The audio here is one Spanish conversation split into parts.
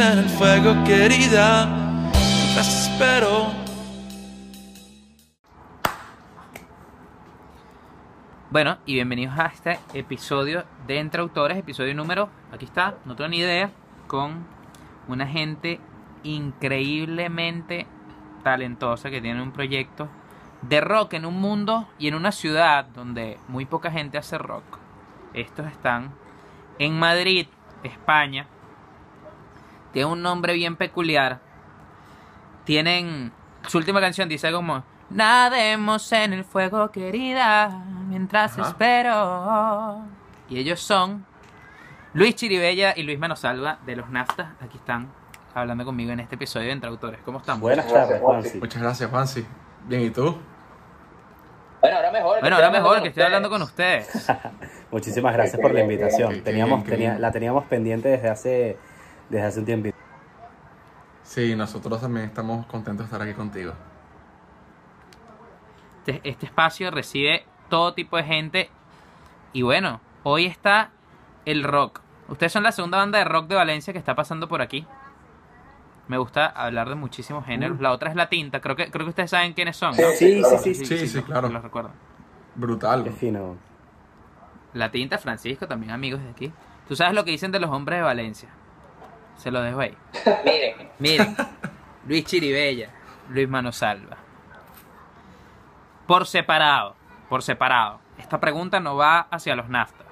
El fuego, querida. Mientras espero. Bueno, y bienvenidos a este episodio de Entre Autores, episodio número, aquí está, no tengo ni idea, con una gente increíblemente talentosa que tiene un proyecto de rock en un mundo y en una ciudad donde muy poca gente hace rock. Estos están en Madrid, España. Tiene un nombre bien peculiar. Tienen su última canción dice como Nademos en el fuego, querida, mientras Ajá. espero. Y ellos son Luis Chiribella y Luis Manosalva de los Naftas. Aquí están hablando conmigo en este episodio de Entre Autores. ¿Cómo están? Buenas tardes, Juansi. Muchas gracias, Juansi. Bien, ¿y tú? Bueno, ahora mejor. Bueno, ahora mejor que estoy hablando con ustedes. Muchísimas gracias por la invitación. Teníamos, tenía- la teníamos pendiente desde hace, desde hace un tiempo. Sí, nosotros también estamos contentos de estar aquí contigo. Este, este espacio recibe todo tipo de gente. Y bueno, hoy está el rock. Ustedes son la segunda banda de rock de Valencia que está pasando por aquí. Me gusta hablar de muchísimos géneros. La otra es La Tinta. Creo que, creo que ustedes saben quiénes son. ¿no? Sí, sí, sí, sí. Sí, sí, claro. Los recuerdo. Brutal. Qué fino. La Tinta, Francisco, también amigos de aquí. Tú sabes lo que dicen de los hombres de Valencia. Se lo dejo ahí. Miren, Miren, Luis Chiribella, Luis Manosalva. Por separado, por separado. Esta pregunta no va hacia los naftas.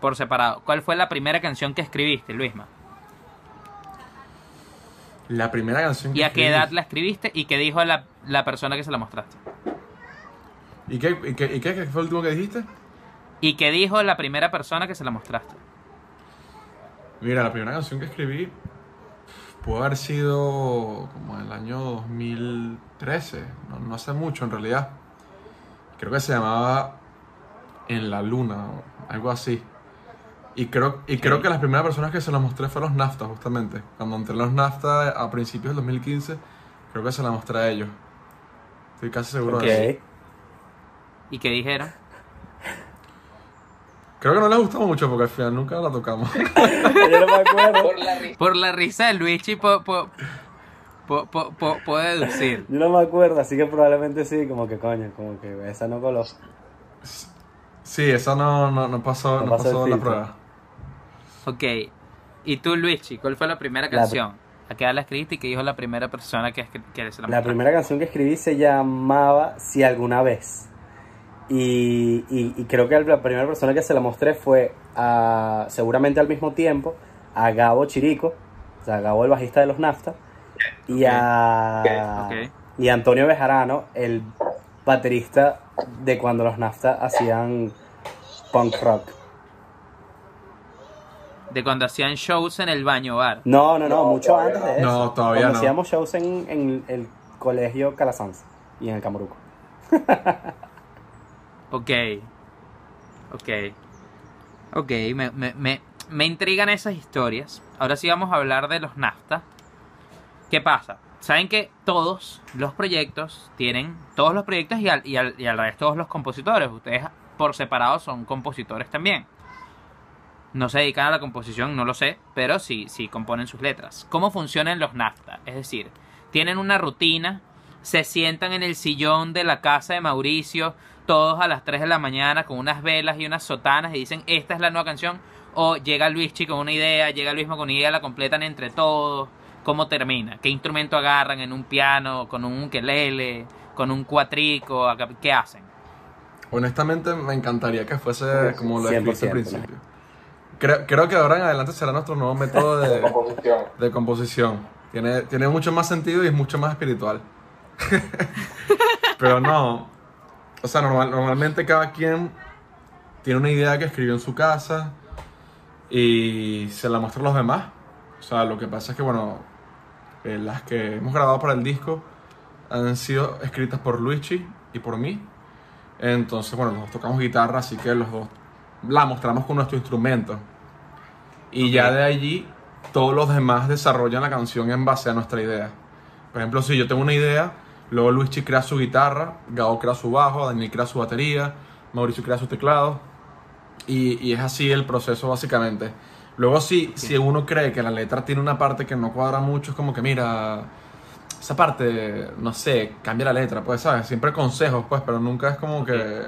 Por separado. ¿Cuál fue la primera canción que escribiste, Luisma? La primera canción que ¿Y a qué escribí- edad la escribiste? ¿Y qué dijo la, la persona que se la mostraste? ¿Y qué, y, qué, y qué- qué fue el último que dijiste? ¿Y qué dijo la primera persona que se la mostraste? Mira, la primera canción que escribí pudo haber sido como en el año 2013, no, no hace mucho en realidad. Creo que se llamaba En la Luna, o algo así. Y creo, y creo que las primeras personas que se las mostré fueron los NAFTA, justamente. Cuando entré en los NAFTA a principios del 2015, creo que se la mostré a ellos. Estoy casi seguro de eso. ¿Y qué dijeron? Creo que no les gustó mucho porque al final nunca la tocamos. Yo no me acuerdo. por la risa. Por la risa de Luigi po- po- po- po- po- puedo deducir. Yo no me acuerdo, así que probablemente sí, como que coño, como que esa no coló. Sí, eso no, no, no pasó, No no pasó la prueba. Ok. ¿Y tú, Luigi, cuál fue la primera La- canción? ¿A qué edad la escribiste y qué dijo la primera persona que, que se la La primera canción que escribí se llamaba Si alguna vez. Y, y- y creo que la primera persona que se la mostré fue a, seguramente al mismo tiempo a Gabo Chirico, o sea, Gabo el bajista de los Nafta, y a, Ok. y a Antonio Bejarano, el baterista de cuando los Nafta hacían punk rock. De cuando hacían shows en el baño bar. No, no, no, mucho antes de eso. No, todavía Cuando no. hacíamos shows en, en el colegio Calasanz y en el Camoruco. Ok. Ok. Ok, me, me, me, me intrigan esas historias. Ahora sí vamos a hablar de los NAFTA. ¿Qué pasa? Saben que todos los proyectos tienen, todos los proyectos y al, y al, y al revés todos los compositores, ustedes por separado son compositores también. No se dedican a la composición, no lo sé, pero sí, sí componen sus letras. ¿Cómo funcionan los NAFTA? Es decir, tienen una rutina, se sientan en el sillón de la casa de Mauricio, todos a las 3 de la mañana con unas velas y unas sotanas y dicen, esta es la nueva canción. O llega Luischi con una idea, llega Luisma con una idea, la completan entre todos. ¿Cómo termina? ¿Qué instrumento agarran en un piano, con un ukelele, con un cuatrico? ¿Qué hacen? Honestamente, me encantaría que fuese como lo escribiste al 100%, principio. Creo, creo que ahora en adelante será nuestro nuevo método de, Composición. de composición. Tiene, tiene mucho más sentido y es mucho más espiritual. Pero no. O sea, normal- normalmente cada quien tiene una idea que escribió en su casa y se la muestra a los demás. O sea, lo que pasa es que, bueno, eh, las que hemos grabado para el disco han sido escritas por Luigi y por mí. Entonces, bueno, los dos tocamos guitarra, así que los dos la mostramos con nuestro instrumento. Y ya de allí, todos los demás desarrollan la canción en base a nuestra idea. Por ejemplo, si yo tengo una idea, luego Luigi crea su guitarra, Gabo crea su bajo, Daniel crea su batería, Mauricio crea su teclado. Y, y es así el proceso básicamente. Luego si, si uno cree que la letra tiene una parte que no cuadra mucho, es como que mira, esa parte, no sé, cambia la letra, pues, ¿sabes? Siempre consejos, pues, pero nunca es como que...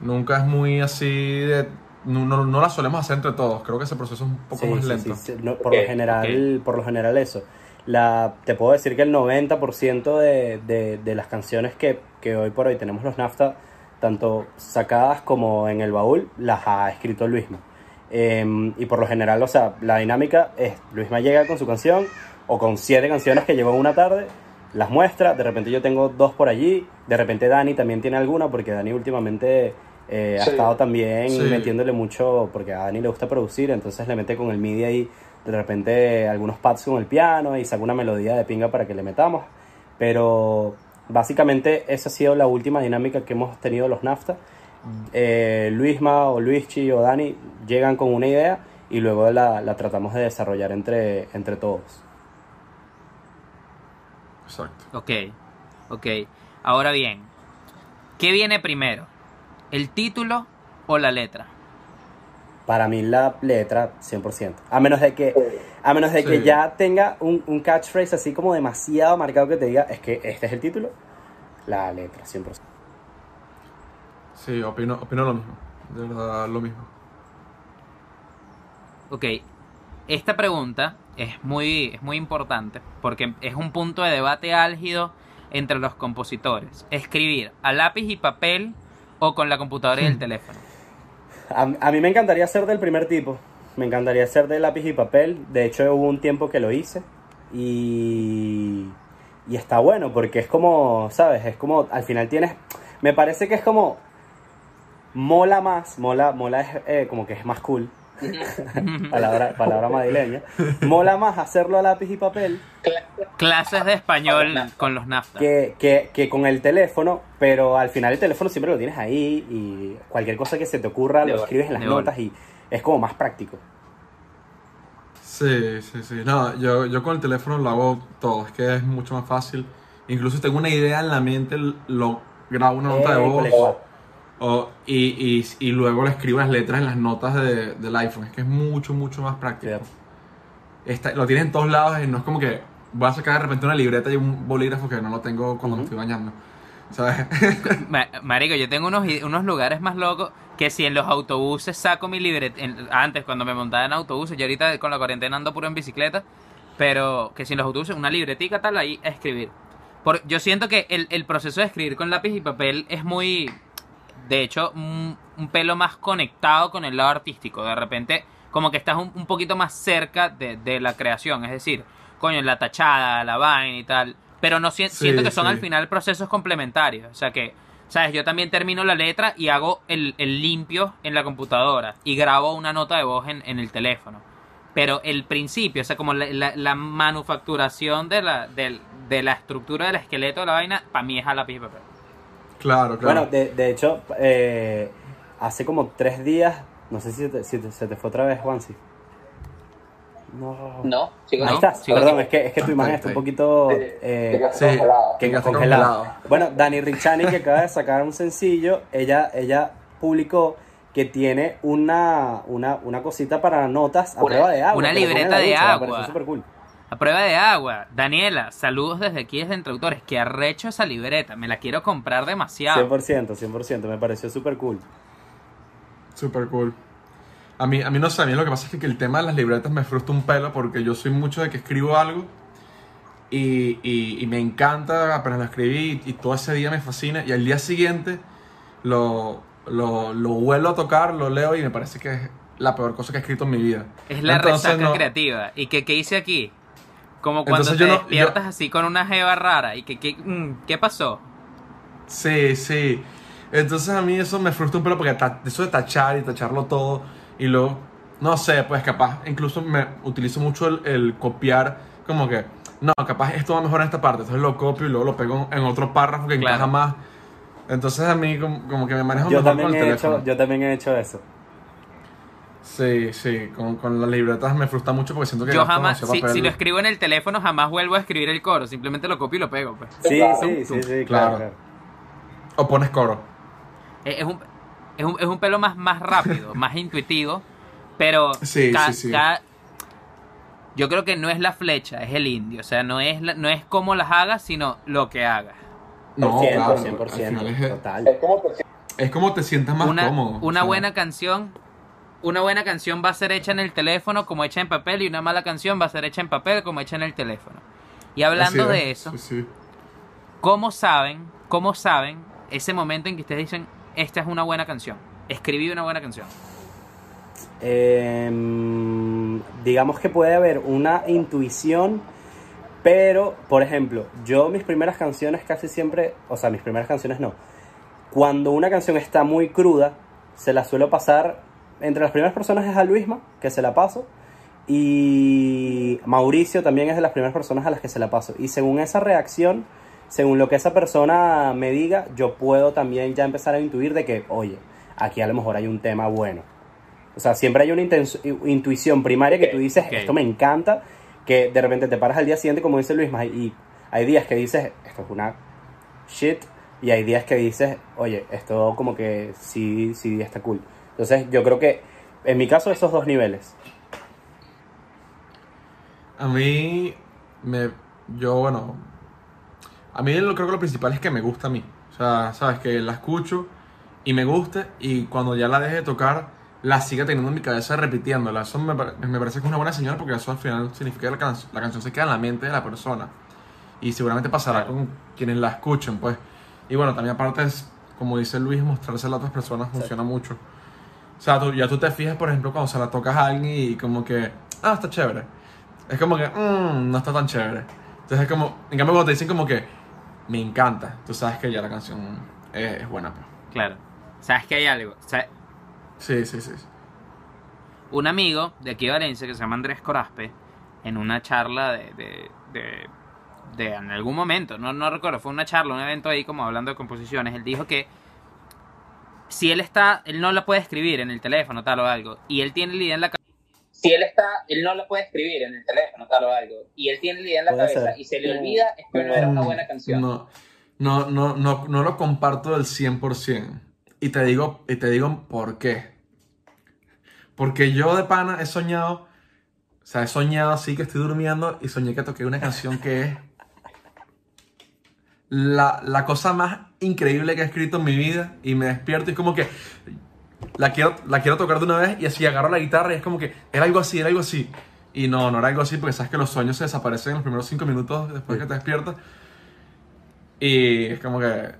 Nunca es muy así de... No, no, no la solemos hacer entre todos, creo que ese proceso es un poco Sí, más sí, lento. sí, sí, no, por, lo general, por lo general eso. La, te puedo decir que el 90% de, de, de las canciones que, que hoy por hoy tenemos los NAFTA, tanto sacadas como en el baúl, las ha escrito Luisma. Eh, y por lo general, o sea, la dinámica es, Luisma llega con su canción o con siete canciones que llevó una tarde, las muestra, de repente yo tengo dos por allí, de repente Dani también tiene alguna, porque Dani últimamente eh, ha estado también Sí. metiéndole mucho, porque a Dani le gusta producir, entonces le mete con el MIDI ahí, de repente algunos pads con el piano y saca una melodía de pinga para que le metamos, pero básicamente esa ha sido la última dinámica que hemos tenido los NAFTA. Eh, Luisma o Luischi o Dani llegan con una idea y luego la, la tratamos de desarrollar entre, entre todos. Exacto. Ok, ok. Ahora bien, ¿qué viene primero? ¿El título o la letra? Para mí la letra, 100%. A menos de que, a menos de que ya tenga un, un catchphrase así como demasiado marcado que te diga, es que este es el título, la letra, 100%. Sí, opino, opino lo mismo. De verdad, lo mismo. Ok, esta pregunta es muy, es muy importante porque es un punto de debate álgido entre los compositores. Escribir a lápiz y papel o con la computadora y el teléfono. A, a mí me encantaría ser del primer tipo. Me encantaría ser de lápiz y papel. De hecho, hubo un tiempo que lo hice. Y, y está bueno porque es como, ¿sabes? Es como, al final tienes... Me parece que es como... Mola más. Mola, mola es eh, como que es más cool. Palabra, palabra madrileña. Mola más hacerlo a lápiz y papel Clases de español con los NAFTA. que, que, que con el teléfono, pero al final el teléfono siempre lo tienes ahí y cualquier cosa que se te ocurra De lo escribes en las notas y es como más práctico. Sí, sí, sí. No, yo, yo con el teléfono lo hago todo, es que es mucho más fácil. Incluso tengo una idea en la mente, lo grabo una nota de voz. O- y, y, y luego le escribo las letras en las notas de- del iPhone. Es que es mucho, mucho más práctico. Está- lo tienes en todos lados y no es como que voy a sacar de repente una libreta y un bolígrafo que no lo tengo cuando me estoy bañando. ¿Sabes? Ma- Marico, yo tengo unos, i- unos lugares más locos que si en los autobuses saco mi libreta. en- Antes, cuando me montaba en autobuses, yo ahorita con la cuarentena ando puro en bicicleta. Pero que si en los autobuses, una libretica tal, ahí a escribir. Por, yo siento que el, el proceso de escribir con lápiz y papel es muy. De hecho, un, un pelo más conectado con el lado artístico. De repente, como que estás un, un poquito más cerca de, de la creación. Es decir, coño, la tachada, la vaina y tal. Pero no si- Sí, siento que son sí. al final procesos complementarios. O sea que, ¿sabes? Yo también termino la letra y hago el, el limpio en la computadora y grabo una nota de voz en, en el teléfono. Pero el principio, o sea, como la, la- la manufacturación de la, de la estructura del esqueleto de la vaina, para mí es a lápiz y papel. Claro, claro. Bueno, de, de hecho, eh, hace como tres días, no sé si, te- si te- se te fue otra vez, Juansi. No. No, sigo Ahí No, estás, sigo perdón, es que, es que tu imagen está un poquito Sí, eh, Sí, que congelado. congelado. Bueno, Dani Richani, que acaba de sacar un sencillo, ella, ella publicó que tiene una, una, una cosita para notas a Una- prueba de agua. una libreta de ducha, me agua. pareció súper cool. A prueba de agua. Daniela, saludos desde aquí, desde Introductores. Que arrecho esa libreta. Me la quiero comprar demasiado. 100%, 100%, me pareció súper cool. Super cool. A mí, a mí no sé, a mí lo que pasa es que, que el tema de las libretas me frustra un pelo porque yo soy mucho de que escribo algo y, y- y me encanta apenas lo escribí y, y todo ese día me fascina y al día siguiente lo, lo, lo vuelvo a tocar, lo leo y me parece que es la peor cosa que he escrito en mi vida. Es la Entonces, resaca no- creativa. ¿Y que qué hice aquí? Como cuando Entonces te yo no- despiertas yo- así con una jeva rara. ¿Y que, que, mm, qué pasó? Sí, sí. Entonces a mí eso me frustra un pelo porque ta- eso de tachar y tacharlo todo y luego, no sé, pues capaz, incluso me utilizo mucho el, el copiar, como que, no, capaz esto va mejor en esta parte, entonces lo copio y luego lo pego en otro párrafo que Claro. encaja más. Entonces a mí como, como que me manejo Yo mejor también, con el he teléfono. hecho, yo también he hecho eso. Sí, sí, con, con las libretas me frustra mucho porque siento que Yo jamás, si, papel. si lo escribo en el teléfono, jamás vuelvo a escribir el coro. Simplemente lo copio y lo pego. Pues. Sí, Claro. sí, sí, sí, Claro. O pones coro. Es, es un, es, un, es un pelo más, más rápido, más intuitivo. Pero Sí, ca- sí, ca- yo creo que no es la flecha, es el indio. O sea, no es, la- no es cómo las hagas, sino lo que hagas. No, 100%, claro, 100%, al final es, total. Es como que es como te sientas más una cómodo. una o sea, buena canción, una buena canción va a ser hecha en el teléfono como hecha en papel y una mala canción va a ser hecha en papel como hecha en el teléfono. Y hablando así de es, eso, sí, sí. ¿cómo saben, cómo saben ese momento en que ustedes dicen esta es una buena canción? Escribí una buena canción. Em, digamos que puede haber una intuición, pero, por ejemplo, yo mis primeras canciones casi siempre, o sea, mis primeras canciones no. Cuando una canción está muy cruda, se la suelo pasar, entre las primeras personas es a Luisma, que se la paso, y Mauricio también es de las primeras personas a las que se la paso. Y según esa reacción, según lo que esa persona me diga, yo puedo también ya empezar a intuir de que, oye, aquí a lo mejor hay un tema bueno. O sea, siempre hay una intuición primaria que tú dices, esto me encanta, que de repente te paras al día siguiente, como dice Luis, y hay días que dices, esto es una shit, y hay días que dices, oye, esto como que sí, sí está cool. Entonces, yo creo que, en mi caso, esos dos niveles. A mí, me, yo, bueno, a mí lo, creo que lo principal es que me gusta a mí. O sea, sabes, que la escucho y me gusta y cuando ya la deje de tocar, la siga teniendo en mi cabeza repitiéndola. Eso me, me parece que es una buena señal porque eso al final significa que la, can- la canción se queda en la mente de la persona. Y seguramente pasará con quienes la escuchen, pues. Y bueno, también aparte es, como dice Luis, mostrársela a otras personas funciona mucho. O sea, tú- ya tú te fijas, por ejemplo, cuando se la tocas a alguien y como que, ah, está chévere. Es como que, mmm, no está tan chévere. Entonces es como, en cambio cuando te dicen como que, me encanta, tú sabes que ya la canción es, es buena. Pues. Claro. ¿Sabes que hay algo? Sea, Sí, sí, sí. un amigo de aquí de Valencia que se llama Andrés Corazpe, en una charla de, de, de, de- en algún momento, no, no recuerdo, fue una charla, un evento ahí como hablando de composiciones, él dijo que si él está, él no la puede escribir en el teléfono tal o algo, y él tiene la idea en la cabeza, si él está, él no lo puede escribir en el teléfono, tal o algo, y él tiene la idea en la cabeza ser. y se le olvida, es que no era una buena canción. No, no, no, no, no lo comparto del 100%. Y te digo, y te digo por qué. Porque yo de pana he soñado, o sea, he soñado así que estoy durmiendo y soñé que toqué una canción que es la, la cosa más increíble que he escrito en mi vida y me despierto y es como que la quiero, la quiero tocar de una vez y así agarro la guitarra y es como que era algo así, era algo así. Y no, no era algo así porque sabes que los sueños se desaparecen en los primeros cinco minutos después que te despiertas. Y es como que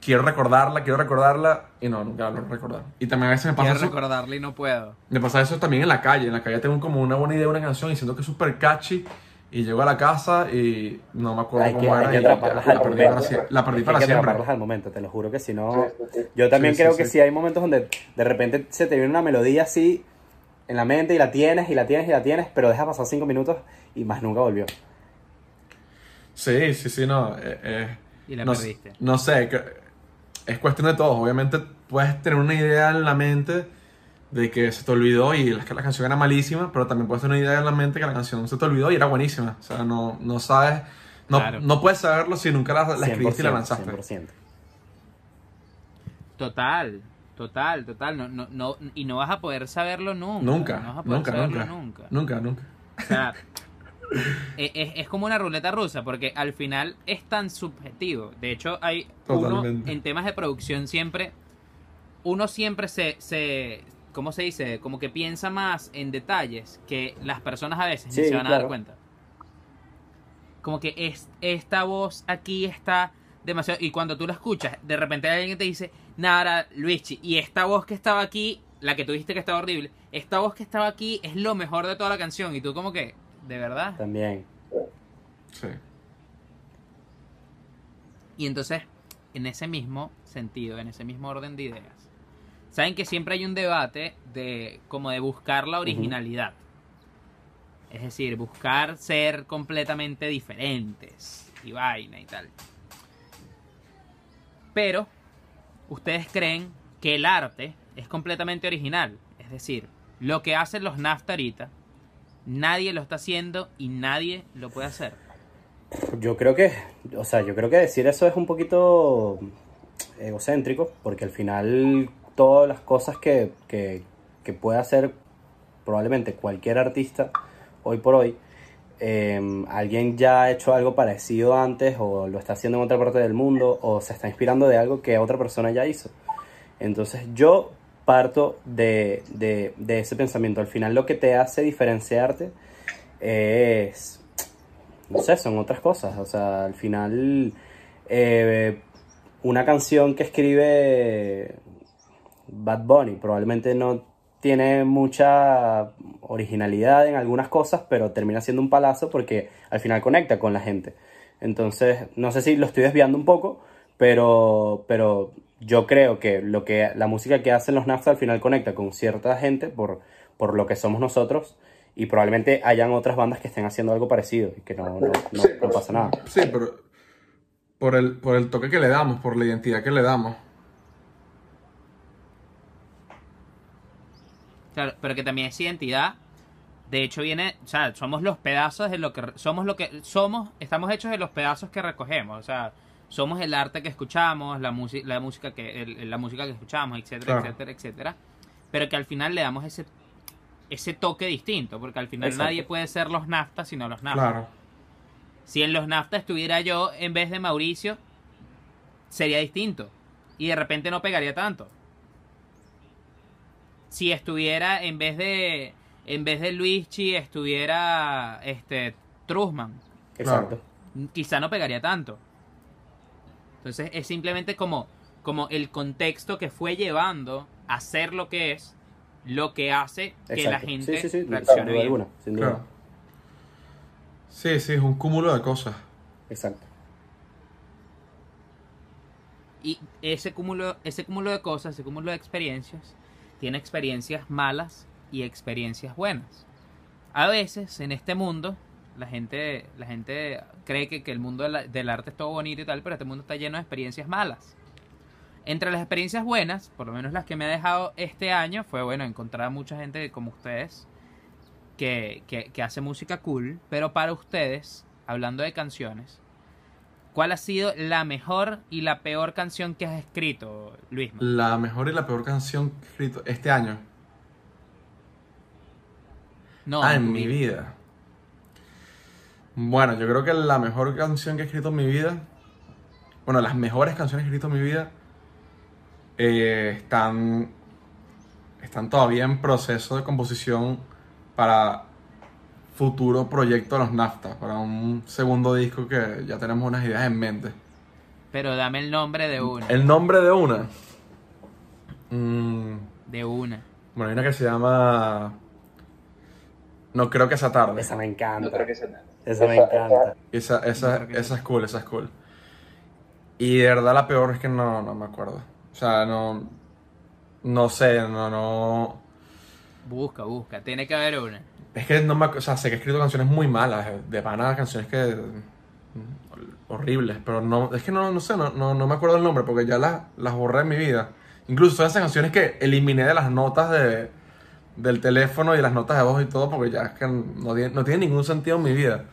quiero recordarla, quiero recordarla y no, nunca logro recordar. Y también a veces me pasa quiero eso, recordarle y no puedo. me pasa eso también en la calle. En la calle tengo como una buena idea de una canción y siento que es súper catchy. Y llego a la casa y no me acuerdo Hay que, cómo hay era. que y ya, atraparlas la al perdí momento. para, sie- la perdí Hay para que siempre. atraparlas al momento, te lo juro que si no... Yo Sí, también sí, creo sí. que sí hay momentos donde de repente se te viene una melodía así en la mente y la tienes y la tienes y la tienes, pero deja pasar cinco minutos y más nunca volvió. Sí, sí, sí, no. eh, eh, Y la no, perdiste. No sé, que- es cuestión de todos. Obviamente puedes tener una idea en la mente de que se te olvidó y la, que la canción era malísima, pero también puedes tener una idea en la mente que la canción se te olvidó y era buenísima. O sea, no, no sabes, no, Claro. no puedes saberlo si nunca la, la escribiste y la 100%, lanzaste. 100%. Total, total, total. No, no, no, y no vas a poder saberlo nunca. Nunca, No vas a poder nunca, saberlo nunca, nunca. nunca, nunca. O sea, e- es, es como una ruleta rusa, porque al final es tan subjetivo. De hecho, hay uno Totalmente. en temas de producción siempre, uno siempre se, se, ¿cómo se dice? Como que piensa más en detalles que las personas a veces ni se van a dar cuenta. Como que es, esta voz aquí está demasiado... Y cuando tú la escuchas, de repente alguien te dice, nada, Luigi, y esta voz que estaba aquí, la que tuviste que estaba horrible, esta voz que estaba aquí es lo mejor de toda la canción. Y tú como que, ¿de verdad? También. Sí. Y entonces, en ese mismo sentido, en ese mismo orden de ideas, saben que siempre hay un debate de como de buscar la originalidad. Es decir, buscar ser completamente diferentes y vaina y tal. Pero, ustedes creen que el arte es completamente original. Es decir, lo que hacen los NAFTA ahorita, nadie lo está haciendo y nadie lo puede hacer. Yo creo que, o sea, yo creo que decir eso es un poquito egocéntrico, porque al final todas las cosas que, que, que puede hacer probablemente cualquier artista hoy por hoy, eh, alguien ya ha hecho algo parecido antes o lo está haciendo en otra parte del mundo o se está inspirando de algo que otra persona ya hizo. Entonces yo parto de, de, de ese pensamiento. Al final lo que te hace diferenciarte es, no sé, son otras cosas. O sea, al final eh, una canción que escribe Bad Bunny probablemente no tiene mucha originalidad en algunas cosas, pero termina siendo un palazo porque al final conecta con la gente. Entonces, no sé si lo estoy desviando un poco, pero, pero yo creo que, lo que la música que hacen los NAFTA al final conecta con cierta gente por, por lo que somos nosotros y probablemente hayan otras bandas que estén haciendo algo parecido y que no, no, no- Sí, no pero- pasa nada. Sí, pero por el, por el toque que le damos, por la identidad que le damos. Claro, pero que también es identidad. De hecho viene, o sea, somos los pedazos de lo que somos lo que somos, estamos hechos de los pedazos que recogemos, o sea, somos el arte que escuchamos, la música, la música que el- la música que escuchamos, etcétera, Claro. etcétera, etcétera. Pero que al final le damos ese ese toque distinto, porque al final Exacto. nadie puede ser los naftas sino los naftas. Claro. Si en los naftas estuviera yo en vez de Mauricio, sería distinto. Y de repente no pegaría tanto. Si estuviera en vez de. En vez de Luigi, estuviera este Trusman. Exacto. Quizá no pegaría tanto. Entonces es simplemente como, como el contexto que fue llevando a ser lo que es, lo que hace que la gente sí, sí, sí, sin reaccione bien. alguna, sin duda. Claro. Sí, sí, es un cúmulo de cosas. Exacto. Y ese cúmulo, ese cúmulo de cosas, ese cúmulo de experiencias, tiene experiencias malas y experiencias buenas. A veces en este mundo, la gente, la gente cree que, que el mundo del arte es todo bonito y tal, pero este mundo está lleno de experiencias malas. Entre las experiencias buenas, por lo menos las que me ha dejado este año, fue bueno encontrar a mucha gente como ustedes que, que, que hace música cool, pero para ustedes, hablando de canciones, ¿Cuál ha sido la mejor y la peor canción que has escrito, Luisma? La mejor y la peor canción que he escrito este año. No, ah, en mi vida. vida. Bueno, yo creo que la mejor canción que he escrito en mi vida, bueno, las mejores canciones que he escrito en mi vida eh, están, están todavía en proceso de composición para futuro proyecto de los NAFTA, para un segundo disco que ya tenemos unas ideas en mente. Pero dame el nombre de una. El nombre de una. Mm, De una. bueno, hay una que se llama... No creo que sea tarde. Esa me encanta. No creo que sea nada. Esa me encanta. Esa, esa, esa es cool, esa es cool. Y de verdad la peor es que no, no me acuerdo. O sea, no. No sé, no, no. Busca, busca. Tiene que haber una. Es que no me. O sea, sé que he escrito canciones muy malas. eh, De pana, canciones que. mm, horribles. Pero no. Es que no, no sé, no, no, no me acuerdo el nombre porque ya las, las borré en mi vida. Incluso son esas canciones que eliminé de las notas de, del teléfono y las notas de voz y todo porque ya es que no, tiene- no tiene ningún sentido en mi vida.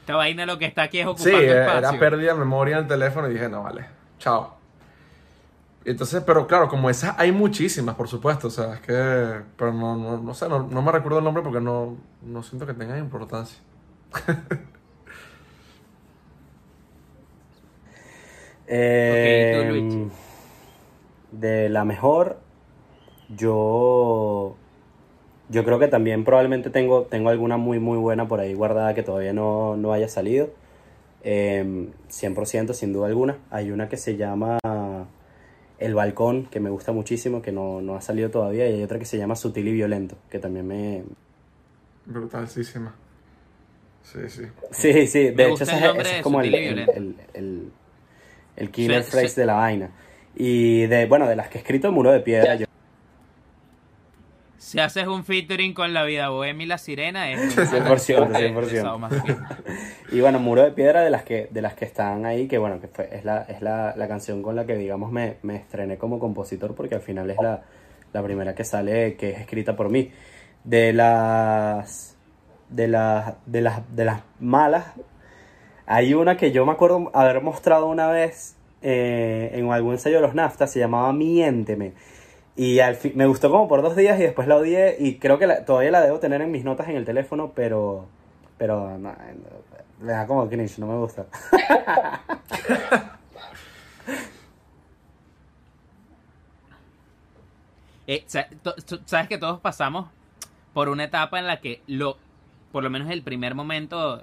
Esta vaina lo que está aquí es Sí, ocupando era espacio. pérdida de memoria en el teléfono y dije, no, vale, chao. Entonces, pero claro, como esas hay muchísimas, por supuesto, o sea, es que, pero no, no, no sé, no, no me recuerdo el nombre porque no, no siento que tenga importancia. Eh, Ok, ¿y tú, Luigi? de la mejor, yo yo creo que también probablemente tengo, tengo alguna muy muy buena por ahí guardada que todavía no, no haya salido. Eh, 100% sin duda alguna. Hay una que se llama El Balcón, que me gusta muchísimo, que no, no ha salido todavía. Y hay otra que se llama Sutil y Violento, que también me... Brutalísima. Sí, sí. Sí, sí, de Me hecho ese es, como el, Sutil y el, Violento. el, el- el killer Sí, phrase sí. de la vaina. Y de, bueno, de las que he escrito Muro de Piedra, yo Si haces un featuring con La Vida Bohemia y La Sirena, es 100%, de- de 100%. Sao más fino. Y bueno, Muro de Piedra de las que, de las que están ahí, que bueno, que fue, es, la, es la, la canción con la que digamos me, me estrené como compositor, porque al final es la, la primera que sale que es escrita por mí. De las de las de las de las malas, hay una que yo me acuerdo haber mostrado una vez eh, en algún ensayo de los NAFTA, se llamaba Miénteme. Y al fin, me gustó como por dos días y después la odié y creo que todavía la debo tener en mis notas en el teléfono, pero, pero no, me da como cringe, no me gusta. Eh, Sabes que todos pasamos por una etapa en la que lo, por lo menos el primer momento,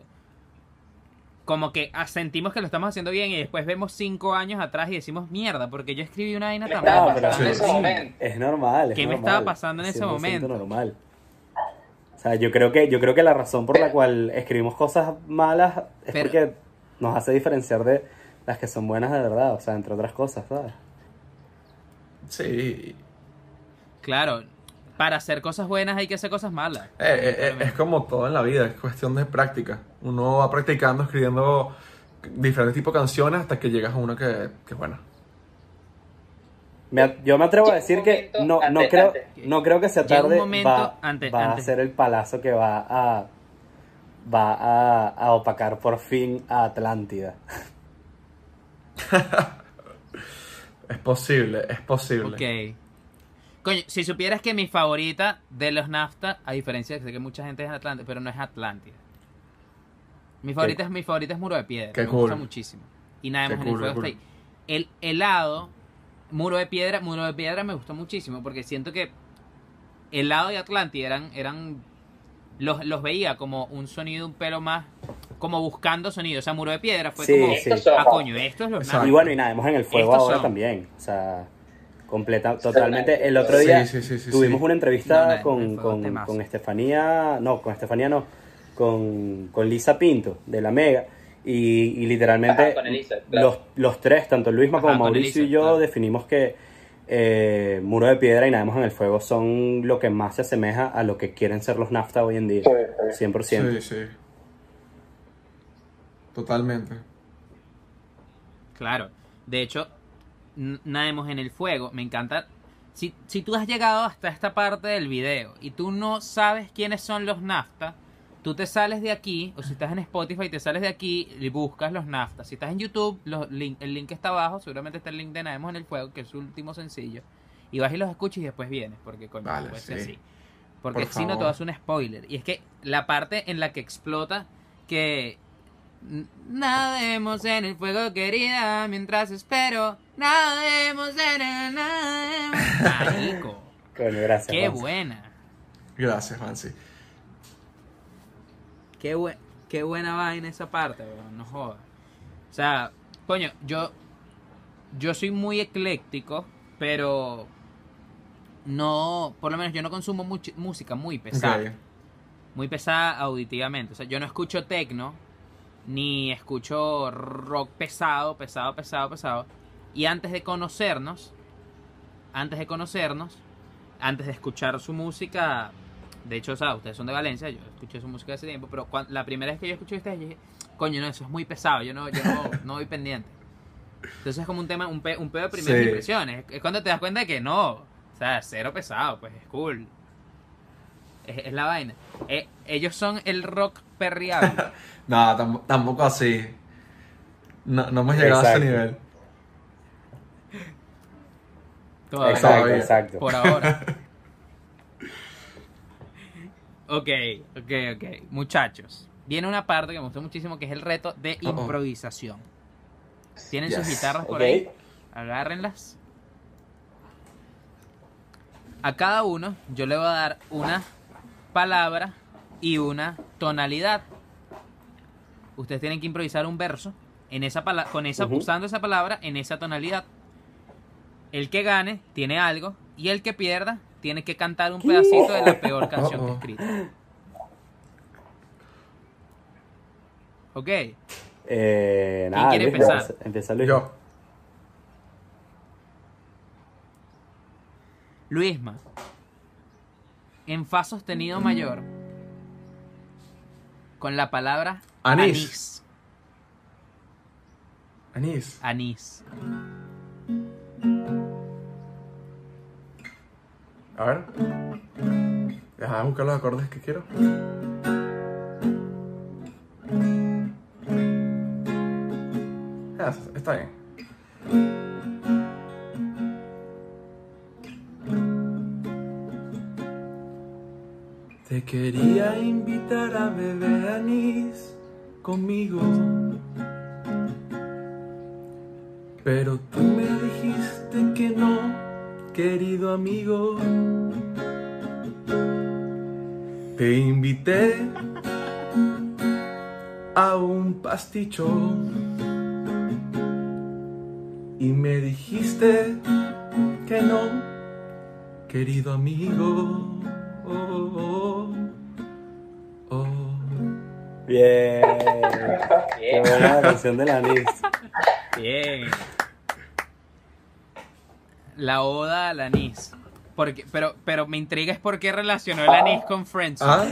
como que ah, sentimos que lo estamos haciendo bien y después vemos cinco años atrás y decimos mierda, porque yo escribí una vaina tan No, pero en sí. ese momento. Es normal. es ¿Qué me estaba pasando en ese 100% momento? normal. O sea, yo creo que yo creo que la razón por la cual escribimos cosas malas es Pero- porque nos hace diferenciar de las que son buenas de verdad, o sea, entre otras cosas, ¿sabes? Sí. Claro, para hacer cosas buenas hay que hacer cosas malas. Eh, eh, eh, es como todo en la vida, es cuestión de práctica. Uno va practicando, escribiendo diferentes tipos de canciones hasta que llegas a una que, que es buena. Me yo me atrevo a decir que no, no, antes- creo, antes. no creo que sea tarde, momento va, antes- va antes. a ser el palazo que va a, va a, a opacar por fin a Atlántida. Es posible, es posible. Ok. Coño, si supieras que mi favorita de los NAFTA, a diferencia de que sé que mucha gente es Atlántida, pero no es Atlántida. Mi favorita, es, mi favorita es Muro de Piedra. Qué me gusta cool. muchísimo. Y nada más en cool, el fuego está ahí. El helado, Muro de Piedra, Muro de Piedra me gustó muchísimo porque siento que helado y Atlántida eran, eran los, los veía como un sonido un pelo más, como buscando sonido. O sea, Muro de Piedra fue Sí, como, sí. Ah, coño, esto es. NAFTA. Y bueno, y nademos en el fuego Estos ahora son- también. O sea, completa, totalmente. El otro día Sí, sí, sí, sí, tuvimos sí. una entrevista No, no, con, con, con Estefanía, no, con Estefanía no, con, con Lisa Pinto de La Mega. Y, y literalmente Ajá, con Elisa, claro. los, los tres, tanto Luisma Ajá, como Mauricio Elisa, y yo, claro. definimos que eh, Muro de Piedra y Nademos en el Fuego son lo que más se asemeja a lo que quieren ser los NAFTA hoy en día. 100%. Sí, sí. Totalmente. Claro. De hecho, nademos en el fuego. Me encanta. Si, si tú has llegado hasta esta parte del video y tú no sabes quiénes son los NAFTA, tú te sales de aquí, o si estás en Spotify, te sales de aquí y buscas los NAFTA. Si estás en YouTube, los link- el link está abajo, seguramente está el link de Nademos en el Fuego, que es su último sencillo. Y vas y los escuchas y después vienes, porque coño, Vale, puede ser sí. así. Porque Por si no te vas a un spoiler. Y es que la parte en la que explota que Nademos en el fuego, querida, mientras espero. Nademos en el. Nademos. Marico, Coño, gracias. qué buena. Gracias, Fancy. Qué, bue- qué buena vaina esa parte, weón, no jodas. O sea, coño, yo. Yo soy muy ecléctico, pero. No. Por lo menos yo no consumo much- música muy pesada. Ok. muy pesada auditivamente. O sea, yo no escucho tecno, ni escucho rock pesado, pesado, pesado, pesado. Y antes de conocernos, antes de conocernos, antes de escuchar su música, de hecho, o sea, ustedes son de Valencia, yo escuché su música hace tiempo, pero la primera vez que yo escuché ustedes, yo dije, coño, no, eso es muy pesado, yo no, yo no, no voy pendiente. Entonces es como un tema, un, pe, un pedo de primeras Sí. impresiones. Es cuando te das cuenta de que no, o sea, cero pesado, pues es cool. Es, es la vaina. Eh, ellos son el rock perreable. No, tam- tampoco así. No, no hemos llegado a ese nivel. Todavía. Exacto, exacto. Por ahora. ok, ok, ok. Muchachos, viene una parte que me gustó muchísimo que es el reto de improvisación. ¿Tienen sus guitarras por ahí? Agárrenlas. A cada uno yo le voy a dar una palabra y una tonalidad. Ustedes tienen que improvisar un verso en esa con esa, usando esa palabra en esa tonalidad. El que gane tiene algo y el que pierda tiene que cantar un pedacito de la peor canción que escrito. Ok. Eh, nada, quiere Luis, empezar? empieza- Empieza Luis. Yo. Luisma. En fa sostenido mayor. Con la palabra Anís. anís. Anís. Anís. A ver. Déjame buscar los acordes que quiero. Ah, está bien. Te quería invitar a beber anís conmigo. Pero tú me dijiste que no querido amigo. Te invité a un pasticho y me dijiste que no, querido amigo. Oh, oh, oh. Bien. Qué buena la. Bien. La oda al anís. Porque, pero, pero me intriga es por qué relacionó el anís con Friends. ¿Ah?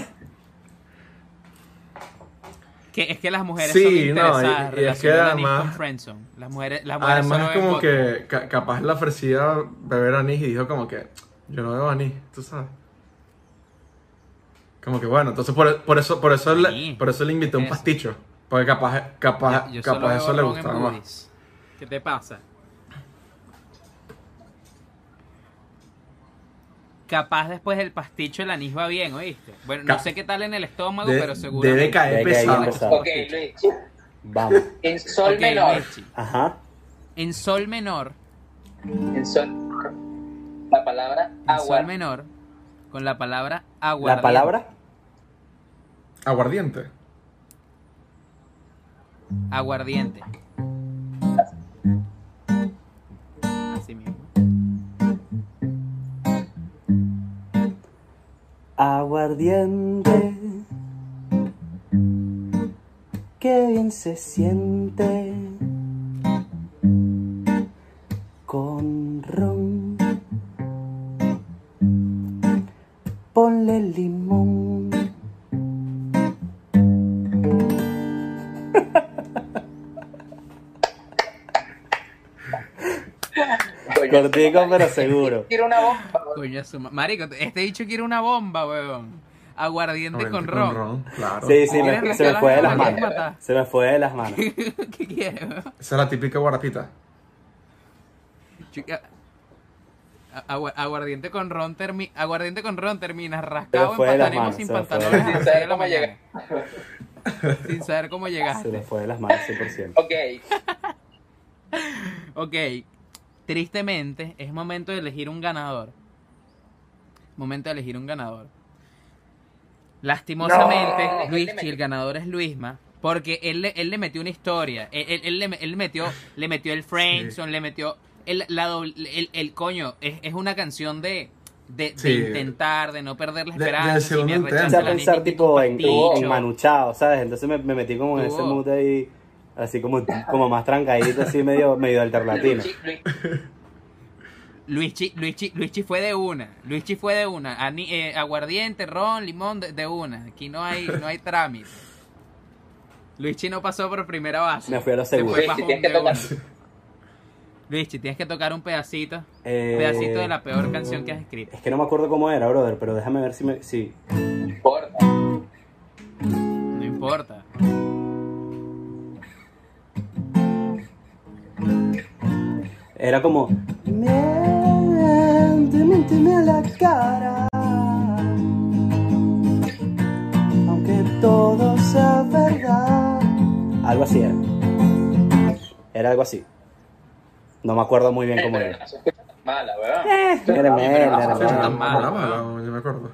Que es que las mujeres Sí, son no, interesadas. y- y es que además- con. Las mujeres, las mujeres Además es como que ca- capaz le ofrecía beber anís y dijo como que yo no bebo anís, tú sabes. Como que bueno, entonces por, por eso por eso le, por eso le invité un pasticho, porque capaz capaz Yo- yo solo capaz eso le gustaba más. ¿Qué te pasa? Capaz después del pasticho el anís va bien, ¿oíste? Bueno, no sé qué tal en el estómago, De- pero seguro. debe caer pesado. pesado. Ok, Luis. Vamos. En sol menor. Ajá. En sol menor, En sol. La palabra en agua. sol menor, con la palabra agua. ¿La palabra? Aguardiente. Aguardiente. Aguardiente. Qué bien se siente. Con ron. Ponle limón. Cortico, pero seguro. Quiero una bomba. Coño, su ma- Marico, este dicho quiere una bomba, weón. Aguardiente con ron. claro. Sí, sí, me- ¿Quieres se me fue de las manos. Se me fue de las manos. ¿Qué weón? Esa es la típica guarapita. Chica, aguardiente con ron termi aguardiente con ron terminas Se rascado en fue de las pantalón manos, sin se pantalones de la ¿Cómo mañana. sin saber cómo Se llegaste le fue de las manos 100%. Ok. ok tristemente es momento de elegir un ganador momento de elegir un ganador lastimosamente No. Luis el ganador es Luisma porque él le, él le metió una historia él, él- él le, él metió le metió el friendzone le metió el, la doble- el, el coño es, es una canción de de, de Sí. intentar de no perder la De- esperanza si segundo me a la pensar niña, tipo en, en manuchado, ¿sabes? Entonces me, me metí como en ese mood ahí, así como, como más trancadito, así medio, medio alternativo. Luischi fue de una. Luischi fue de una. Ani- eh, aguardiente, ron, limón, de, de una. Aquí no hay, no hay trámite. Luischi no pasó por primera base. Me fui a lo Se seguro. fue Luischi, bajón tienes que tocar. Luischi, tienes que tocar un pedacito. Eh, Un pedacito de la peor canción que has escrito. Es que no me acuerdo cómo era, brother, pero déjame ver si me... Sí. No importa. No importa. Era como... miénteme a la cara Aunque todo sea verdad Algo así era. Era algo así. No me acuerdo muy bien cómo Pero era. mala, weón. Era yo me acuerdo.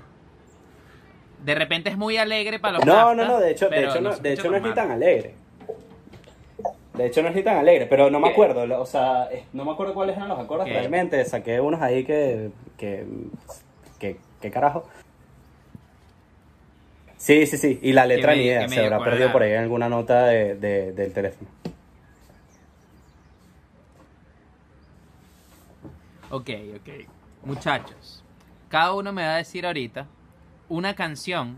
De repente es muy alegre para los No, no, no, de hecho, de hecho, no, de hecho no es ni tan alegre. De hecho no es ni tan alegre, pero no me acuerdo, o sea, eh, no me acuerdo cuáles eran los acordes ¿Qué? realmente, saqué unos ahí que, que, que, ¿qué carajo? Sí, sí, sí, y la letra ni que idea, se habrá perdido por ahí en alguna nota de, de- del teléfono. Ok, ok. Muchachos, cada uno me va a decir ahorita una canción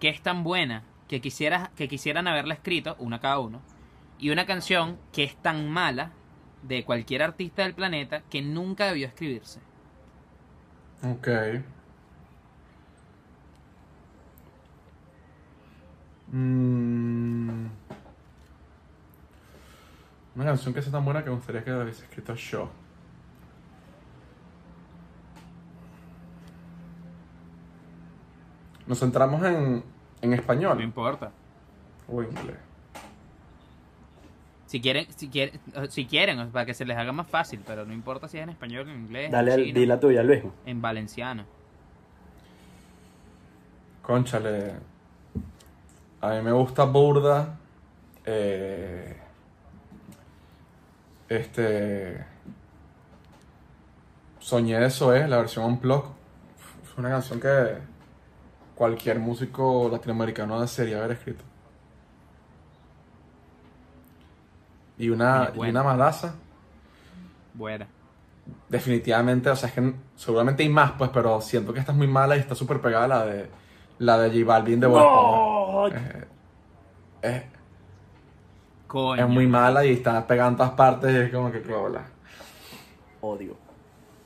que es tan buena que, quisiera, que quisieran haberla escrito, una cada uno, y una canción que es tan mala de cualquier artista del planeta que nunca debió escribirse. Ok. Mm. Una canción que sea tan buena que me gustaría que la hubiese escrito yo. No Nos centramos en, en No español. importa. O inglés. Si quieren, si quieren, si quieren, o para que se les haga más fácil, pero no importa si es en español, en inglés, Dale, en al- chino, di la tuya, Luis. en valenciano. Conchale. A mí me gusta Burda. eh, este. Soñé de Zoé, la versión Unplugged. Es una canción que cualquier músico latinoamericano desearía haber escrito. Y una, y una malaza. Buena. Definitivamente, o sea, es que seguramente hay más, pues, pero siento que esta es muy mala y está súper pegada a la de la de J Balvin de. Eh, es, Coño. es muy mala y está pegada en todas partes y es como que hola. Odio.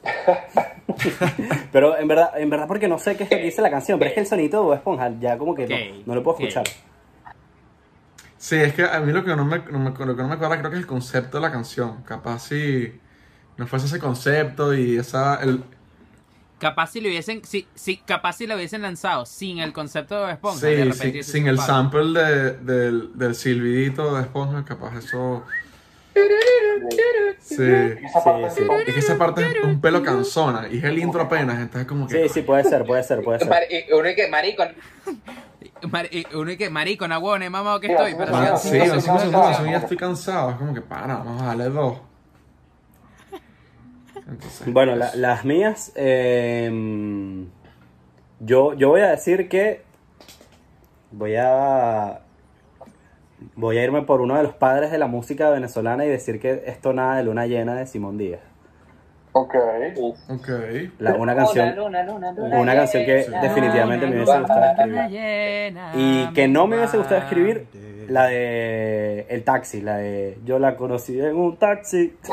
pero en verdad, en verdad porque no sé qué es lo que dice la canción, pero es que el sonito de Bob Esponja ya como que no, no lo puedo escuchar. Sí, es que a mí lo que no me, no me- lo que no me cuadra creo que es el concepto de la canción. Capaz si no fuese ese concepto y esa... El, Capaz si lo hubiesen, si, si, capaz si lo hubiesen lanzado sin el concepto de Esponja, de sí, repente sin, sin el sample de- del, del silbidito de Esponja, capaz eso... Sí. Sí, sí. Es que esa parte es un pelo cansona y es el intro apenas, entonces como que... Sí, sí, puede ser, puede ser, puede ser. Mar- y uno que marico, uno y que, marico, nahuone, mamá, que estoy, pero Ah, sí, ya estoy cansado, es como que para, vamos a darle dos. Entonces, Bueno, la- las mías, eh, yo, yo voy a decir que voy a voy a irme por uno de los padres de la música venezolana y decir que esto nada de luna llena de Simón Díaz. Ok. La- una canción, Luna, luna, luna, una canción que definitivamente me hubiese gustado escribir. Y que no me hubiese gustado escribir la de El Taxi, la de Yo la conocí en un taxi.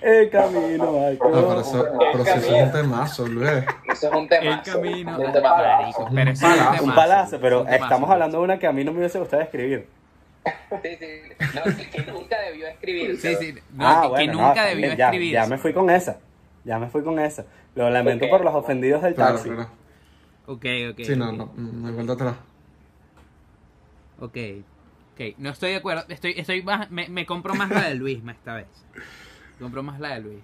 El camino al No, pero eso, pero eso es un temazo, Luis. Eso es un tema. El camino. Un pero es temazo. Un palazo, pero Un temazo. estamos hablando de una que a mí no me hubiese gustado escribir. Sí, sí. No, que, que nunca debió escribir. Sí, sí. No, ah, que, bueno, que nunca debió ya, escribir. Ya me fui con esa. Ya me fui con esa. Lo lamento por los ofendidos del Claro, taxi. claro. Ok, ok. Sí, no, no, no hay vuelta atrás. Ok. Ok, no estoy de acuerdo. Estoy, estoy más, me, me compro más la de Luisma esta vez. Compro más la de Luis.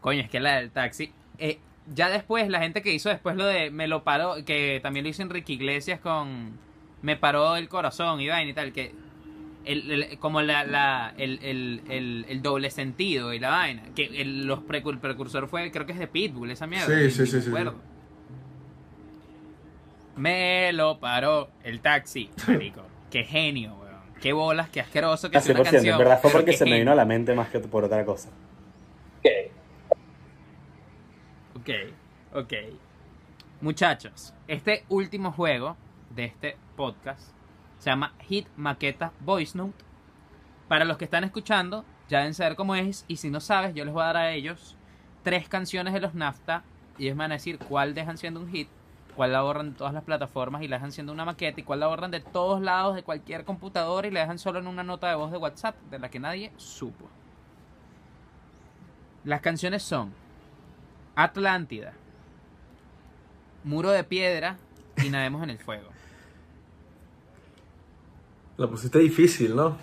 Coño, es que la del taxi. eh, ya después, la gente que hizo después lo de Me lo paró, que también lo hizo Enrique Iglesias con Me paró el corazón y vaina y tal, que. El, el- como la, la, el, el, el, el doble sentido y la vaina. Que el, los precur- el precursor fue, creo que es de Pitbull, esa mierda. Sí, sí, sí, me sí, acuerdo. Me lo paró el taxi, marico. Qué genio, weón. Qué bolas, qué asqueroso que Ah, sea una 100%, canción. en verdad fue porque se me vino a la mente más que por otra cosa. Ok. Ok, ok. Muchachos, este último juego de este podcast se llama Hit Maqueta Voice Note. Para los que están escuchando, ya deben saber cómo es. Y si no sabes, yo les voy a dar a ellos tres canciones de los NAFTA. Y ellos me van a decir cuál dejan siendo un hit, cuál la borran de todas las plataformas y la dejan siendo una maqueta, y cuál la borran de todos lados de cualquier computadora y la dejan solo en una nota de voz de WhatsApp de la que nadie supo. Las canciones son Atlántida, Muro de Piedra y Nademos en el Fuego. La pusiste difícil, ¿no?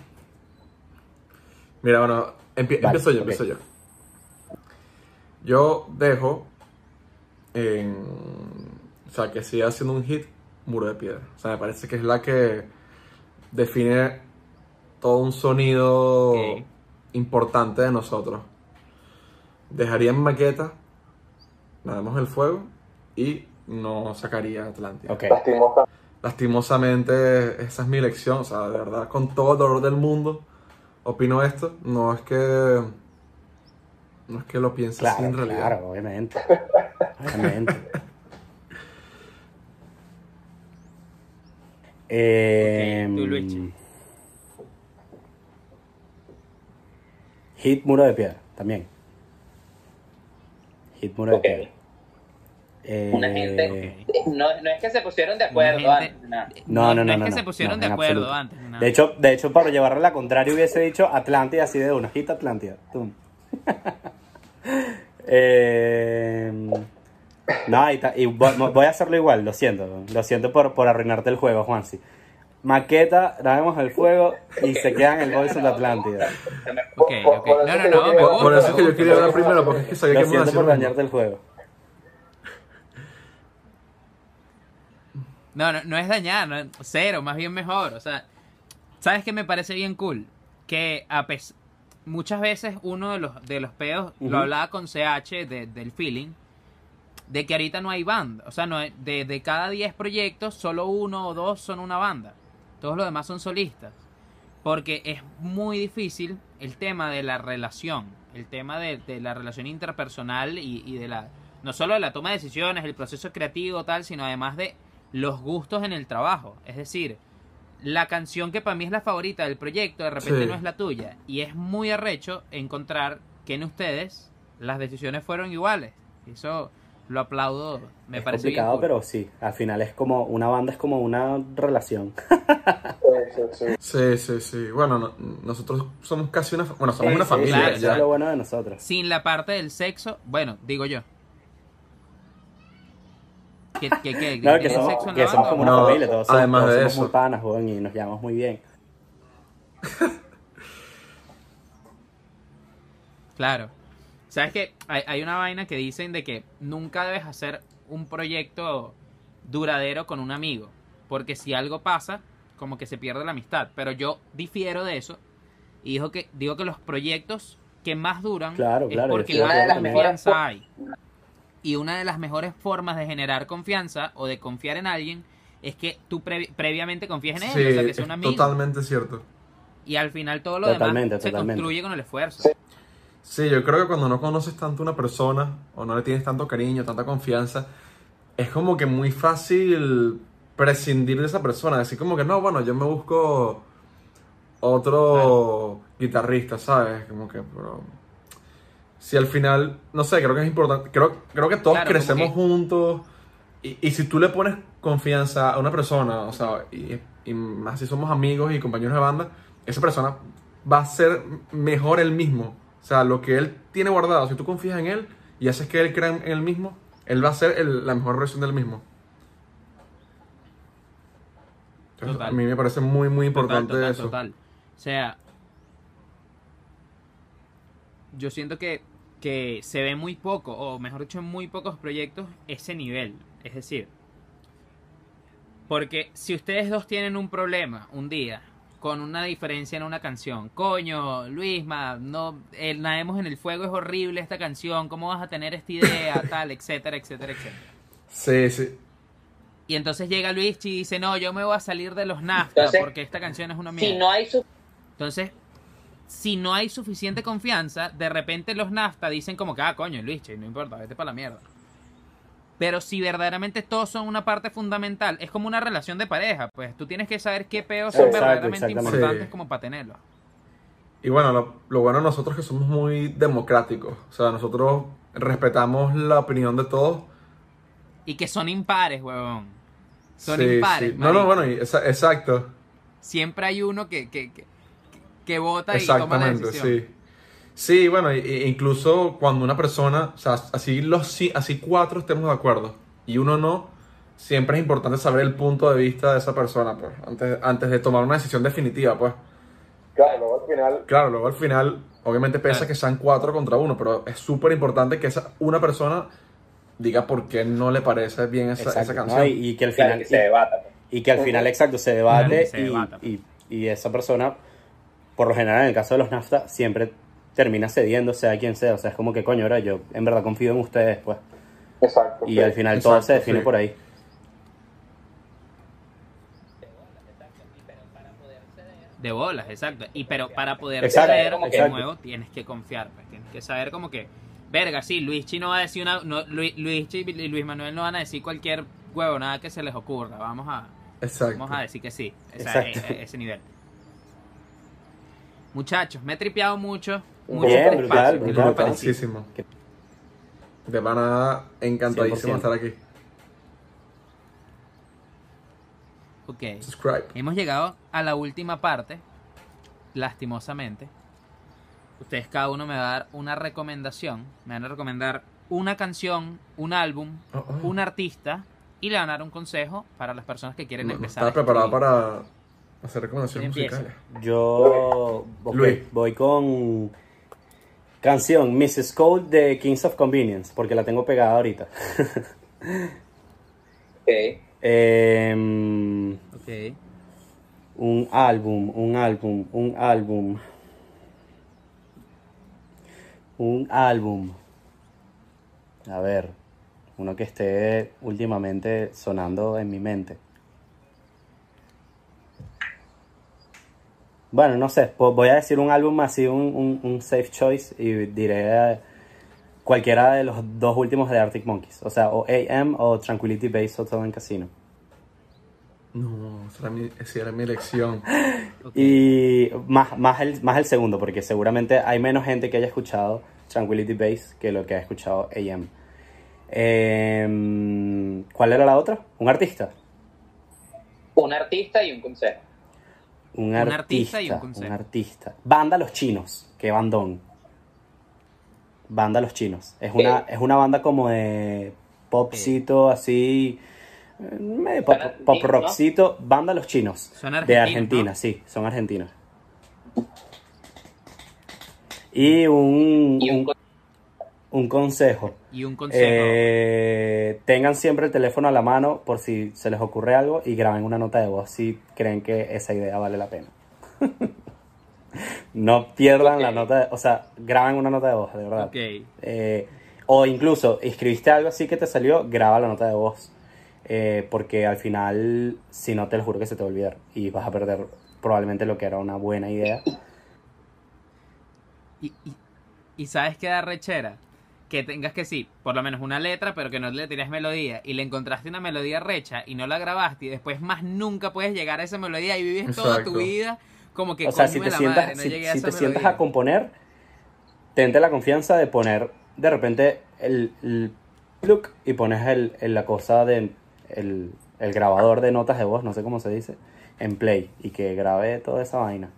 Mira, bueno, empie- Vale, empiezo yo, empiezo yo. Yo dejo en... O sea, que siga siendo un hit, Muro de Piedra. O sea, me parece que es la que define todo un sonido importante de nosotros. Dejaría en maqueta, Nademos el Fuego y no sacaría Atlántida. Ok. Lastimosamente, esa es mi elección. O sea, de verdad, con todo el dolor del mundo, opino esto. No es que. No es que lo piense así Claro, en realidad. claro, obviamente. Obviamente. Eh, tú. Hit Muro de Piedra, también. Hit Muro de Ok. Piedra. Eh, Una gente. No, no es que se pusieron de acuerdo gente- antes. nada. No, no, no, es no, que no, se pusieron no, de acuerdo absoluto. antes. De hecho, de hecho, para llevarle la contraria hubiese dicho Atlántida así de una, hit Atlántida. Tum. Eh, No, y, y vo- voy a hacerlo igual, lo siento. Lo siento por, por arruinarte el juego, Juansi. Maqueta, grabemos el fuego y se quedan en el of the Atlántida. Ok, Por- ok. No, eso no, que no, yo me quiero- gusta. Por eso es que yo quería hablar primero, porque es que sabía Lo que me iba a siento decir por dañarte el juego. No, no, no es dañar, no- cero, más bien mejor. O sea, ¿sabes qué me parece bien cool? Que a pes- muchas veces uno de los, de los Ujú. lo hablaba con CH de- del feeling, de que ahorita no hay banda. O sea, no hay- de, de cada 10 proyectos, solo uno o dos son una banda. Todos los demás son solistas. Porque es muy difícil el tema de la relación, el tema de, de la relación interpersonal y, y de la... No solo de la toma de decisiones, el proceso creativo, tal, sino además de los gustos en el trabajo. Es decir, la canción que para mí es la favorita del proyecto, de repente Sí. no es la tuya. Y es muy arrecho encontrar que en ustedes las decisiones fueron iguales. Eso lo aplaudo, me es parece complicado, pero sí. Al final es como una banda, es como una relación. Sí, sí, sí. Bueno, no- nosotros somos casi una... Bueno, somos Sí, una sí, familia claro, Eso ya. es lo bueno de nosotros. Sin la parte del sexo, bueno, digo yo. ¿Qué, qué, qué? Claro, que ¿Tienen somos, sexo en que somos como una No, familia, todos somos, además todos de somos eso. muy panas, weón, y nos llevamos muy bien. Claro. ¿Sabes qué? Hay, hay una vaina que dicen de que nunca debes hacer un proyecto duradero con un amigo. Porque si algo pasa, como que se pierde la amistad. Pero yo difiero de eso. Y digo que, digo que los proyectos que más duran Claro, es claro, porque más confianza hay. Y una de las mejores formas de generar confianza o de confiar en alguien es que tú previ- previamente confíes en él. Sí, o sea, que es sea un amigo. totalmente cierto. Y al final todo lo Totalmente, demás se totalmente. construye con el esfuerzo. Sí. Sí, yo creo que cuando no conoces tanto a una persona o no le tienes tanto cariño, tanta confianza, es como que muy fácil prescindir de esa persona. Decir como que no, bueno, yo me busco otro guitarrista, ¿sabes? Como que, pero... Si al final, no sé, creo que es importante. Creo, creo que todos Claro, crecemos que- juntos. Y, y si tú le pones confianza a una persona, o sea, y, y más si somos amigos y compañeros de banda, esa persona va a ser mejor él mismo. O sea, lo que él tiene guardado, si tú confías en él y haces que él crea en él mismo, él va a ser el- la mejor versión del mismo. Entonces, Total. a mí me parece muy, muy Total, importante total, eso. total. O sea, yo siento que, que se ve muy poco, o mejor dicho, en muy pocos proyectos, ese nivel. Es decir, porque si ustedes dos tienen un problema un día con una diferencia en una canción, coño, Luisma, no, el Nademos en el Fuego es horrible esta canción, ¿cómo vas a tener esta idea, tal, etcétera, etcétera, etcétera? Sí, sí. Y entonces llega Luis y dice, no, yo me voy a salir de los NAFTA Entonces, porque esta canción es una mierda. Si no hay su Entonces, si no hay suficiente confianza, de repente los NAFTA dicen como que, ah, coño, Luis, che, no importa, vete para la mierda. Pero si verdaderamente todos son una parte fundamental, es como una relación de pareja, pues tú tienes que saber qué peos son Exacto, verdaderamente importantes Sí. como para tenerlos. Y bueno, lo, lo bueno de nosotros es que somos muy democráticos. O sea, nosotros respetamos la opinión de todos. Y que son impares, huevón. Son Sí, impares. sí. No, no, bueno, y exacto. Siempre hay uno que, que, que, que vota y toma la Exactamente, decisión. sí. Sí, bueno, incluso cuando una persona, o sea, así los así cuatro estemos de acuerdo y uno no, siempre es importante saber el punto de vista de esa persona, pues, antes, antes de tomar una decisión definitiva, pues. Claro, luego al final, Claro, luego al final, obviamente pesa Claro. que sean cuatro contra uno, pero es súper importante que esa una persona diga por qué no le parece bien esa, esa canción. Y, y que al claro, final, que se debata. pues. y, y que al final, exacto, se debate Claro, se debata. y- y esa persona, por lo general, en el caso de los NAFTA, siempre termina cediendo, sea quien sea. O sea, es como que, coño, ahora yo en verdad confío en ustedes, pues. exacto. Y sí. al final todo se define sí. por ahí. De bolas, exacto. Y pero para poder Exacto, saber, de exacto. nuevo, tienes que confiar, pues, tienes que saber como que, verga, sí, Luis Chi no va a decir una, no, Luis, Luis Chi y Luis Manuel no van a decir cualquier huevo, nada que se les ocurra, vamos a, Exacto. vamos a decir que sí, o sea, Exacto. e- e- ese nivel. Muchachos, me he tripeado mucho, mucho Bien, brutal, espacio, ¿qué les brutal, ha parecido? Muchísimo. De pana, encantadísimo 100%. estar aquí. Ok. Subscribe. Hemos llegado a la última parte, lastimosamente. Ustedes cada uno me va a dar una recomendación. Me van a recomendar una canción, un álbum, Oh, oh. un artista y le van a dar un consejo para las personas que quieren No, empezar. a preparado escribir. para hacer recomendaciones musicales. Yo Luis. voy con canción Mrs. Cole de Kings of Convenience, porque la tengo pegada ahorita. Ok. Em, Ok. un álbum, un álbum, un álbum. Un álbum. A ver, uno que esté últimamente sonando en mi mente. Bueno, no sé, pues voy a decir un álbum así, un, un, un safe choice y diré eh, cualquiera de los dos últimos de Arctic Monkeys. O sea, o AM o Tranquility Base Hotel and Casino. No, esa era mi, esa era mi elección. Y más, más, el, más el segundo, porque seguramente hay menos gente que haya escuchado Tranquility Base que lo que ha escuchado AM. Em, ¿Cuál era la otra? ¿Un artista? Un artista y un consejo. Un, Un artista y un un artista. Banda Los Chinos, que bandón. Banda Los Chinos. Es una, es una banda como de popcito, así. eh, medio pop, rockcito. Banda Los Chinos. Son de argentinos, Argentina, ¿no? sí, son argentinos. Y un, Y un un, con- un consejo. Y un consejo. Eh, tengan siempre el teléfono a la mano por si se les ocurre algo y graben una nota de voz si creen que esa idea vale la pena. no pierdan la nota, de- o sea, graben una nota de voz, de verdad. ok. Eh, o incluso escribiste algo así que te salió, graba la nota de voz. Eh, porque al final, si no, te lo juro que se te va a olvidar y vas a perder probablemente lo que era una buena idea. Y, y, y sabes qué da rechera? Que tengas que sí, por lo menos una letra, pero que no le tienes melodía. Y le encontraste una melodía recha y no la grabaste. Y después más nunca puedes llegar a esa melodía y vives toda tu vida como que o sea, si te la sientas, madre, no si, llegué a si te sientas a componer, tente la confianza de poner de repente el, el plug y pones el, el- la cosa de el, el grabador de notas de voz, no sé cómo se dice, en play y que grabe toda esa vaina.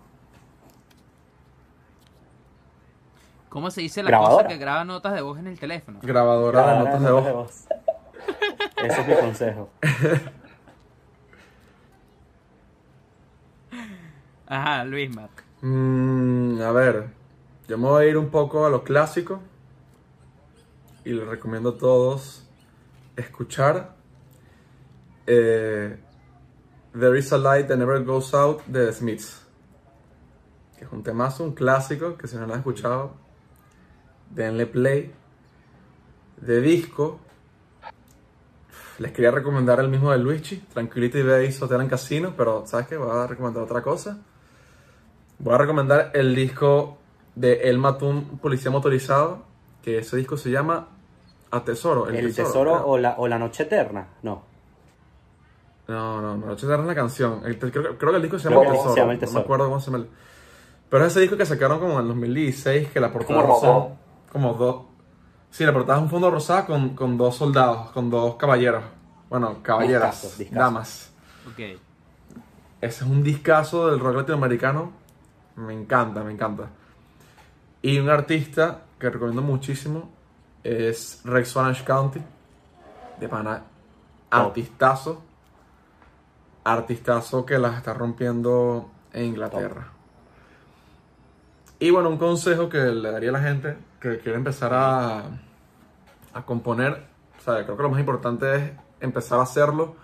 ¿Cómo se dice la Grabadora. cosa que graba notas de voz en el teléfono? Grabadora de notas de voz. voz. Ese es mi consejo. Ajá, Luis Matt. Mm, a ver, yo me voy a ir un poco a lo clásico y les recomiendo a todos escuchar eh, There is a Light That Never Goes Out de The Smiths, que es un temazo, un clásico que si no lo han escuchado, denle play. De disco, les quería recomendar el mismo de Luigi, Tranquility Base Hotel and Casino, pero ¿sabes qué? Voy a recomendar otra cosa. Voy a recomendar el disco de El Matún Policía Motorizado, que ese disco se llama A Tesoro. ¿El tesoro o la, o la noche eterna? No. No, no, no, Noche Eterna es la canción. El- creo, creo que el disco se llama El Tesoro. se llama El No me acuerdo cómo se llama. el- Pero es ese disco que sacaron como en el 2016, que la portada Como. Como dos. Sí, la portada es un fondo rosado con, con dos soldados, con dos caballeros. Bueno, caballeras, Discazo, discazo. damas. Ok. Ese es un discazo del rock latinoamericano. Me encanta, me encanta. Y un artista que recomiendo muchísimo es Rex Orange County. De pana, artistazo. Artistazo que las está rompiendo en Inglaterra. Y bueno, un consejo que le daría a la gente que quiere empezar a, a componer. O sea, creo que lo más importante es empezar a hacerlo.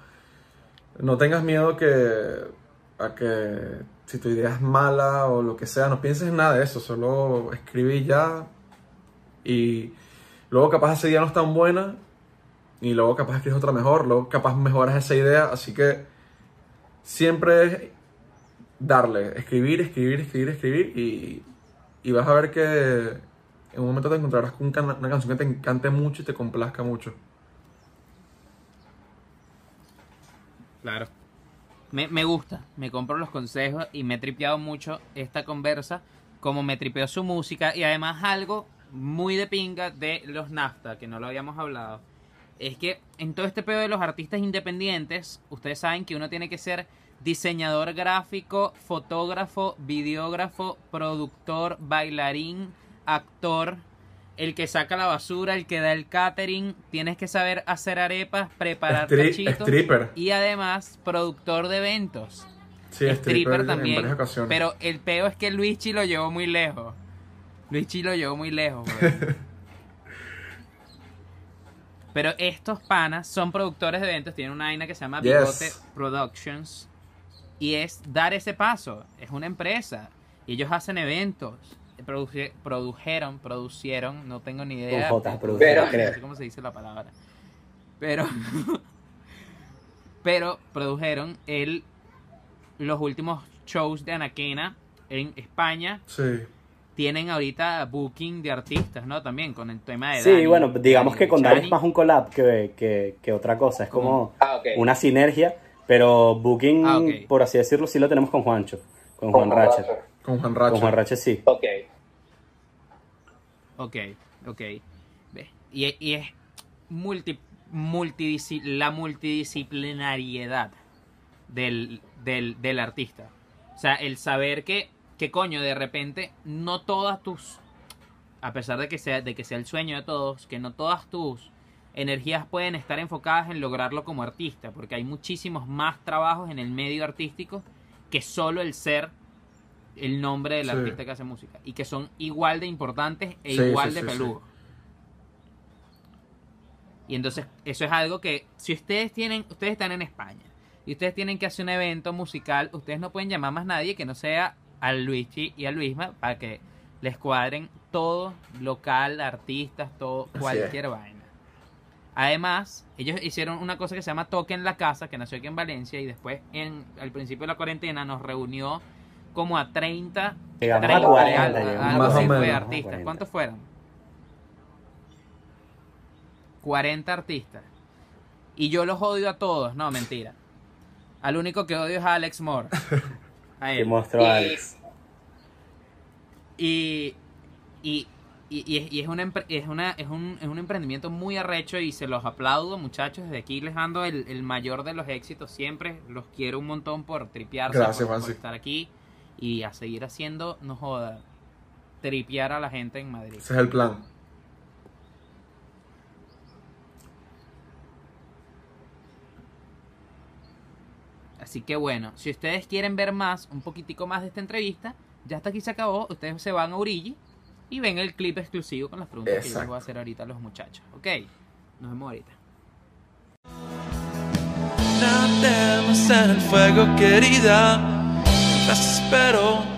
No tengas miedo que, a que si tu idea es mala o lo que sea, no pienses en nada de eso, solo escribe y ya. Y luego capaz esa idea no es tan buena y luego capaz escribes otra mejor, luego capaz mejoras esa idea, así que siempre es darle, escribir, escribir, escribir, escribir y, y vas a ver que en un momento te encontrarás con una canción que te encante mucho y te complazca mucho. Claro. Me, me gusta, me compro los consejos y me he tripeado mucho esta conversa, como me tripeó su música y además algo muy de pinga de los NAFTA, que no lo habíamos hablado, es que en todo este pedo de los artistas independientes, ustedes saben que uno tiene que ser diseñador gráfico, fotógrafo, videógrafo, productor, bailarín, actor, el que saca la basura, el que da el catering, tienes que saber hacer arepas, preparar Stri- cachitos stripper. y además productor de eventos. Sí, stripper en también. varias ocasiones. Pero el peo es que Luigi lo llevó muy lejos. Luigi lo llevó muy lejos. Pero estos panas son productores de eventos, tienen una vaina que se llama Yes. Bigote Productions. Y es dar ese paso. Es una empresa. Y ellos hacen eventos. Produje- produjeron, producieron, no tengo ni idea. Con J, No produjeron, sé creo. cómo se dice la palabra. Pero, pero produjeron el, los últimos shows de Anaquena en España. Sí. Tienen ahorita booking de artistas, ¿no? También con el tema de Sí, Dani, bueno, digamos Dani que con Dani es más un collab que, que, que otra cosa. Es como Ah, una sinergia, pero Booking, Ah, por así decirlo, sí lo tenemos con Juancho. Con Juan Ratchet. Con Juan Racha. Con Juan Ratchet sí. Ok. Ok, ok. Y, y es multi, multidisci- la multidisciplinariedad del, del, del artista. O sea, el saber que, que coño, de repente, no todas tus, a pesar de que sea, de que sea el sueño de todos, que no todas tus energías pueden estar enfocadas en lograrlo como artista, porque hay muchísimos más trabajos en el medio artístico que solo el ser el nombre del Sí. artista que hace música y que son igual de importantes e Sí, igual sí, de peludos. Y entonces eso es algo que si ustedes tienen, ustedes están en España y ustedes tienen que hacer un evento musical, ustedes no pueden llamar más nadie que no sea a Luigi y a Luisma para que les cuadren todo, local, artistas, todo, cualquier vaina. Además, ellos hicieron una cosa que se llama Toque en la Casa, que nació aquí en Valencia y después en, al principio de la cuarentena nos reunió como a 30, Llegamos a 30 40, algo- llegamos algo Más o así fue artistas. 40. ¿Cuántos fueron? 40 artistas. Y yo los odio a todos, no, mentira. Al único que odio es a Alex Moore. A Que él. mostró a Alex. Y, y, y, y es, y es, una, es, una, es, un, es un emprendimiento muy arrecho y se los aplaudo muchachos. Desde aquí les mando el, el mayor de los éxitos siempre. Los quiero un montón por tripearse, Gracias, por, estar aquí y a seguir haciendo, no joda, tripear a la gente en Madrid. Ese es el plan. Así que bueno, si ustedes quieren ver más, un poquitico más de esta entrevista, ya hasta aquí se acabó. Ustedes se van a Urigi y ven el clip exclusivo con las preguntas que yo les voy a hacer ahorita a los muchachos. Ok, nos vemos ahorita. No temas en el fuego, querida. Mientras espero